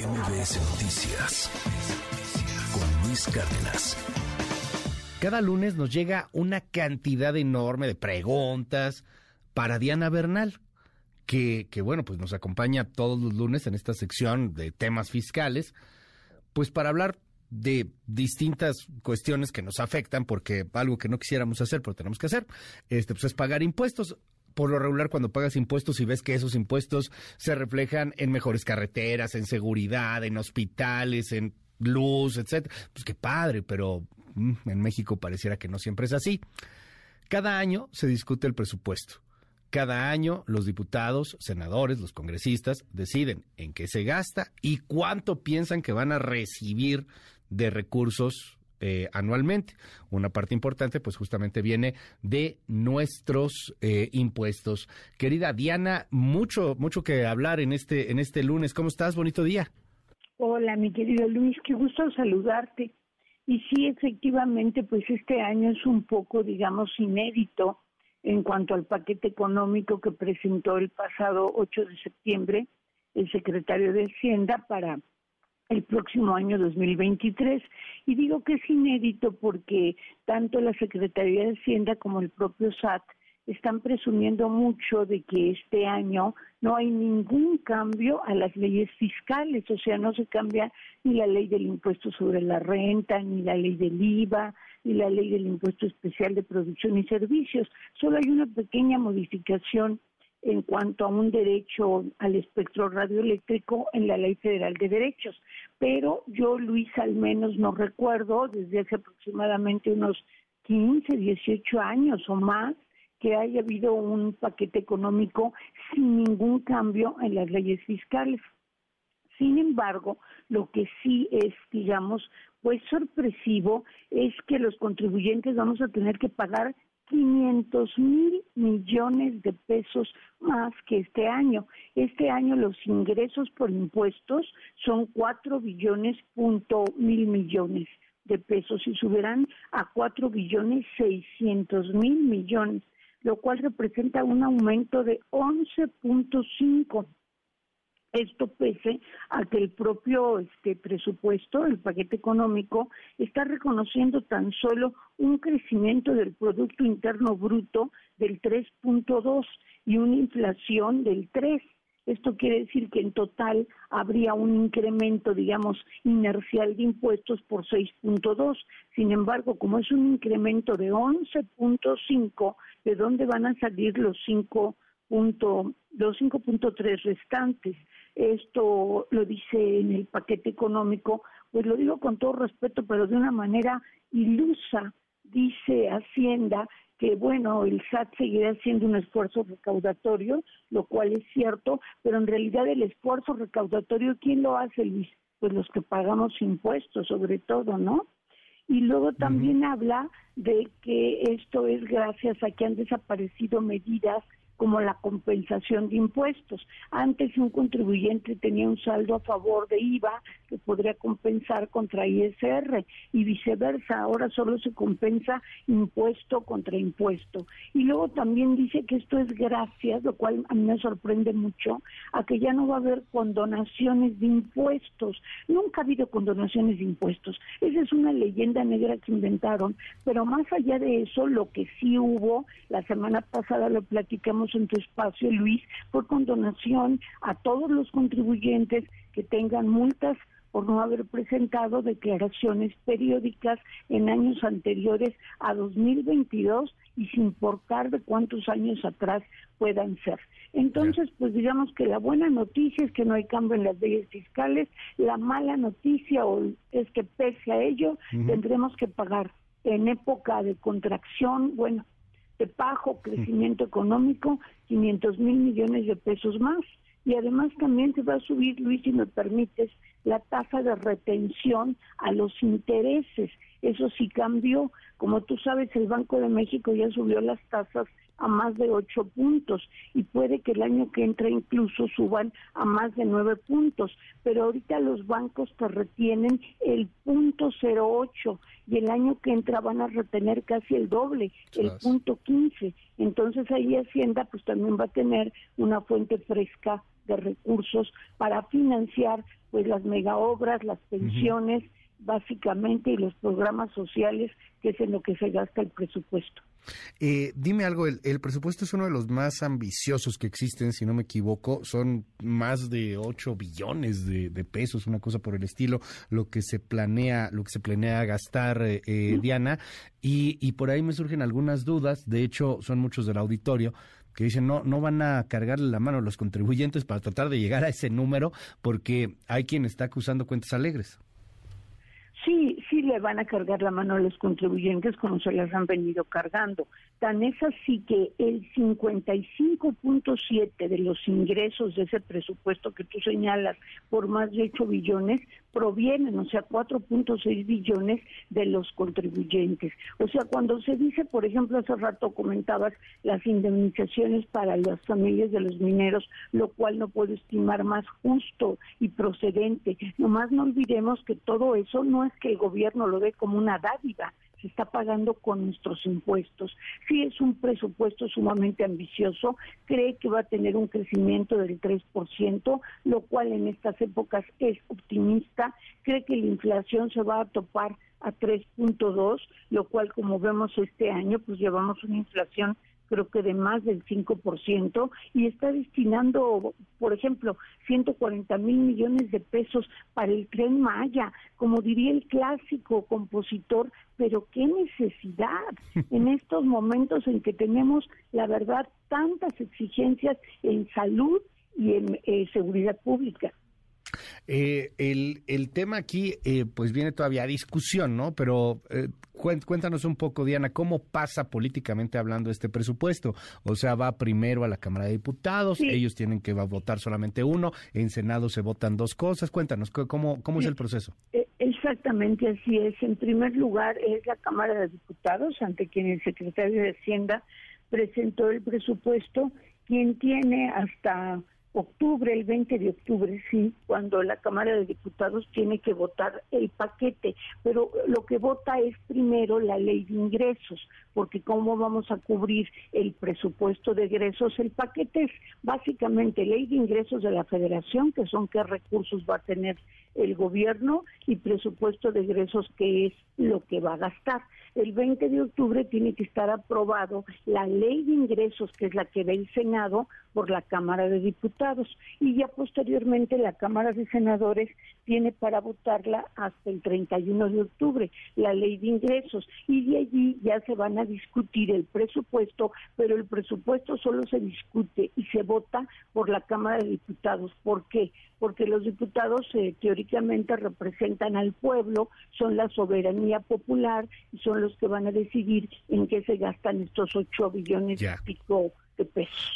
MBS Noticias con Luis Cárdenas. Cada lunes nos llega una cantidad enorme de preguntas para Diana Bernal, que, que, bueno, pues nos acompaña todos los lunes en esta sección de temas fiscales, pues para hablar de distintas cuestiones que nos afectan, porque algo que no quisiéramos hacer, pero tenemos que hacer, este, pues es pagar impuestos por lo regular cuando pagas impuestos y ves que esos impuestos se reflejan en mejores carreteras, en seguridad, en hospitales, en luz, etcétera, pues qué padre, pero mm, en México pareciera que no siempre es así. Cada año se discute el presupuesto. Cada año los diputados, senadores, los congresistas deciden en qué se gasta y cuánto piensan que van a recibir de recursos eh, anualmente. Una parte importante, pues justamente viene de nuestros eh, impuestos. Querida Diana, mucho, mucho que hablar en este, en este lunes. ¿Cómo estás? Bonito día. Hola, mi querido Luis, qué gusto saludarte. Y sí, efectivamente, pues este año es un poco, digamos, inédito en cuanto al paquete económico que presentó el pasado 8 de septiembre el secretario de Hacienda para el próximo año 2023. Y digo que es inédito porque tanto la Secretaría de Hacienda como el propio SAT están presumiendo mucho de que este año no hay ningún cambio a las leyes fiscales, o sea, no se cambia ni la ley del impuesto sobre la renta, ni la ley del IVA, ni la ley del impuesto especial de producción y servicios. Solo hay una pequeña modificación en cuanto a un derecho al espectro radioeléctrico en la Ley Federal de Derechos. Pero yo, Luis, al menos no recuerdo desde hace aproximadamente unos 15, 18 años o más que haya habido un paquete económico sin ningún cambio en las leyes fiscales. Sin embargo, lo que sí es, digamos, pues sorpresivo es que los contribuyentes vamos a tener que pagar 500 mil millones de pesos más que este año. Este año los ingresos por impuestos son 4 billones punto mil millones de pesos y subirán a 4 billones 600 mil millones, lo cual representa un aumento de 11.5 esto pese a que el propio este presupuesto, el paquete económico, está reconociendo tan solo un crecimiento del Producto Interno Bruto del 3.2 y una inflación del 3. Esto quiere decir que en total habría un incremento, digamos, inercial de impuestos por 6.2. Sin embargo, como es un incremento de 11.5, ¿de dónde van a salir los 5 los 5.3 restantes? esto lo dice en el paquete económico, pues lo digo con todo respeto, pero de una manera ilusa, dice Hacienda que bueno, el SAT seguirá haciendo un esfuerzo recaudatorio, lo cual es cierto, pero en realidad el esfuerzo recaudatorio, ¿quién lo hace, Luis? Pues los que pagamos impuestos, sobre todo, ¿no? Y luego también habla de que esto es gracias a que han desaparecido medidas como la compensación de impuestos. Antes un contribuyente tenía un saldo a favor de IVA que podría compensar contra ISR y viceversa. Ahora solo se compensa impuesto contra impuesto. Y luego también dice que esto es gracias, lo cual a mí me sorprende mucho, a que ya no va a haber condonaciones de impuestos. Nunca ha habido condonaciones de impuestos. Esa es una leyenda negra que inventaron. Pero más allá de eso, lo que sí hubo, la semana pasada lo platicamos en tu espacio, Luis, por condonación a todos los contribuyentes que tengan multas por no haber presentado declaraciones periódicas en años anteriores a 2022 y sin importar de cuántos años atrás puedan ser. Entonces, pues digamos que la buena noticia es que no hay cambio en las leyes fiscales, la mala noticia es que pese a ello tendremos que pagar en época de contracción, bueno, de bajo crecimiento económico, 500 mil millones de pesos más. Y además también se va a subir, Luis, si me permites, la tasa de retención a los intereses. Eso sí cambió. Como tú sabes, el Banco de México ya subió las tasas a más de ocho puntos y puede que el año que entra incluso suban a más de nueve puntos, pero ahorita los bancos te retienen el punto cero ocho y el año que entra van a retener casi el doble, el punto quince. Entonces ahí Hacienda pues también va a tener una fuente fresca de recursos para financiar pues las mega obras, las pensiones, básicamente y los programas sociales, que es en lo que se gasta el presupuesto. Eh, dime algo, el, presupuesto es uno de los más ambiciosos que existen, si no me equivoco, son más de 8 billones de, pesos, una cosa por el estilo, lo que se planea, lo que se planea gastar, eh, eh, Diana, y, y por ahí me surgen algunas dudas, de hecho son muchos del auditorio, que dicen no, no van a cargarle la mano a los contribuyentes para tratar de llegar a ese número porque hay quien está acusando cuentas alegres sí, sí le van a cargar la mano a los contribuyentes como se las han venido cargando. Tan es así que el 55.7 de los ingresos de ese presupuesto que tú señalas por más de 8 billones provienen, o sea, 4.6 billones de los contribuyentes. O sea, cuando se dice, por ejemplo, hace rato comentabas las indemnizaciones para las familias de los mineros, lo cual no puedo estimar más justo y procedente. Nomás no olvidemos que todo eso no es que el gobierno lo ve como una dádiva, se está pagando con nuestros impuestos. Sí es un presupuesto sumamente ambicioso, cree que va a tener un crecimiento del 3%, lo cual en estas épocas es optimista, cree que la inflación se va a topar a 3.2, lo cual como vemos este año, pues llevamos una inflación creo que de más del 5%, y está destinando, por ejemplo, 140 mil millones de pesos para el tren Maya, como diría el clásico compositor, pero qué necesidad en estos momentos en que tenemos, la verdad, tantas exigencias en salud y en eh, seguridad pública. Eh, el, el, tema aquí, eh, pues viene todavía a discusión, ¿no? Pero eh, cuéntanos un poco, Diana, ¿cómo pasa políticamente hablando este presupuesto? O sea, va primero a la Cámara de Diputados, ellos tienen que votar solamente uno, en Senado se votan dos cosas. Cuéntanos, ¿cómo, cómo es el proceso? E, exactamente así es. En primer lugar, es la Cámara de Diputados, ante quien el secretario de Hacienda presentó el presupuesto, quien tiene hasta octubre, el 20 de octubre, sí, cuando la Cámara de Diputados tiene que votar el paquete, pero lo que vota es primero la ley de ingresos, porque cómo vamos a cubrir el presupuesto de ingresos, el paquete es básicamente ley de ingresos de la federación, que son qué recursos va a tener el gobierno, y presupuesto de ingresos, que es lo que va a gastar. El 20 de octubre tiene que estar aprobado la ley de ingresos, que es la que ve el Senado, por la Cámara de Diputados y ya posteriormente la Cámara de Senadores tiene para votarla hasta el 31 de octubre la ley de ingresos y de allí ya se van a discutir el presupuesto, pero el presupuesto solo se discute y se vota por la Cámara de Diputados. ¿Por qué? Porque los diputados eh, teóricamente representan al pueblo, son la soberanía popular y son los que van a decidir en qué se gastan estos ocho billones y pico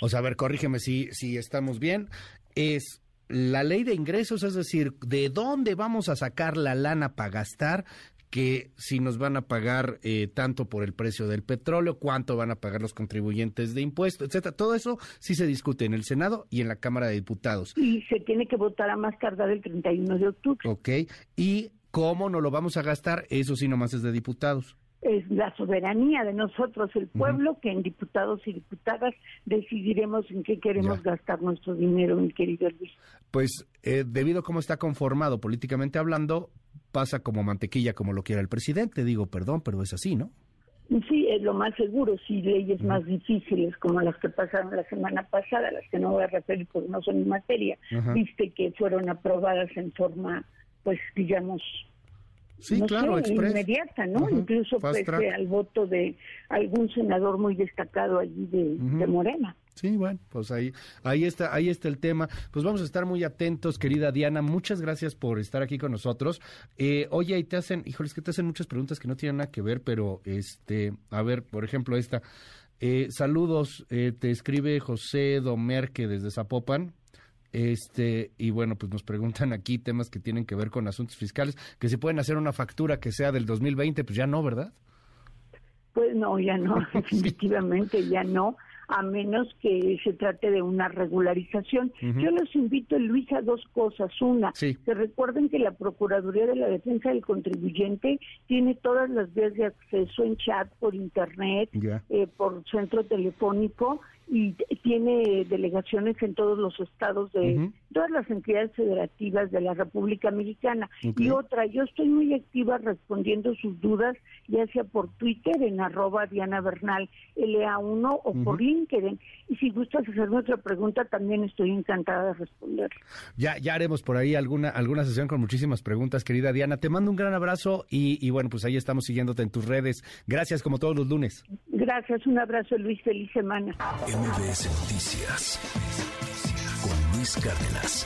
o sea, a ver, corrígeme si, si estamos bien. Es la ley de ingresos, es decir, de dónde vamos a sacar la lana para gastar, que si nos van a pagar eh, tanto por el precio del petróleo, cuánto van a pagar los contribuyentes de impuestos, etcétera. Todo eso sí se discute en el Senado y en la Cámara de Diputados. Y se tiene que votar a más tardar el 31 de octubre. Ok. ¿Y cómo no lo vamos a gastar? Eso sí nomás es de diputados es la soberanía de nosotros, el pueblo, que en diputados y diputadas decidiremos en qué queremos gastar nuestro dinero, mi querido Luis. Pues eh, debido a cómo está conformado políticamente hablando, pasa como mantequilla como lo quiera el presidente. Digo, perdón, pero es así, ¿no? Sí, es lo más seguro, sí, leyes más difíciles como las que pasaron la semana pasada, las que no voy a referir porque no son mi materia, viste que fueron aprobadas en forma, pues digamos, Sí, claro, inmediata, ¿no? Incluso pese al voto de algún senador muy destacado allí de, Morena. Sí, bueno, pues ahí, ahí está, ahí está el tema. Pues vamos a estar muy atentos, querida Diana. Muchas gracias por estar aquí con nosotros. Eh, oye, y te hacen, híjoles, que te hacen muchas preguntas que no tienen nada que ver, pero este, a ver, por ejemplo, esta. Eh, saludos, eh, te escribe José Domerque desde Zapopan. Este, y bueno, pues nos preguntan aquí temas que tienen que ver con asuntos fiscales, que si pueden hacer una factura que sea del 2020, pues ya no, ¿verdad? Pues no, ya no, definitivamente ya no, a menos que se trate de una regularización. Yo los invito, Luis, a dos cosas. Una, que recuerden que la Procuraduría de la Defensa del Contribuyente tiene todas las vías de acceso en chat, por internet, eh, por centro telefónico y tiene delegaciones en todos los estados de todas las entidades federativas de la República Mexicana. Y otra, yo estoy muy activa respondiendo sus dudas, ya sea por Twitter en arroba Diana Bernal LA1 o por LinkedIn. Y si gustas hacerme otra pregunta, también estoy encantada de responder. Ya, ya haremos por ahí alguna, alguna sesión con muchísimas preguntas, querida Diana. Te mando un gran abrazo y, y bueno, pues ahí estamos siguiéndote en tus redes. Gracias como todos los lunes. Gracias, un abrazo Luis, feliz semana. MBS Noticias Luis Cárdenas.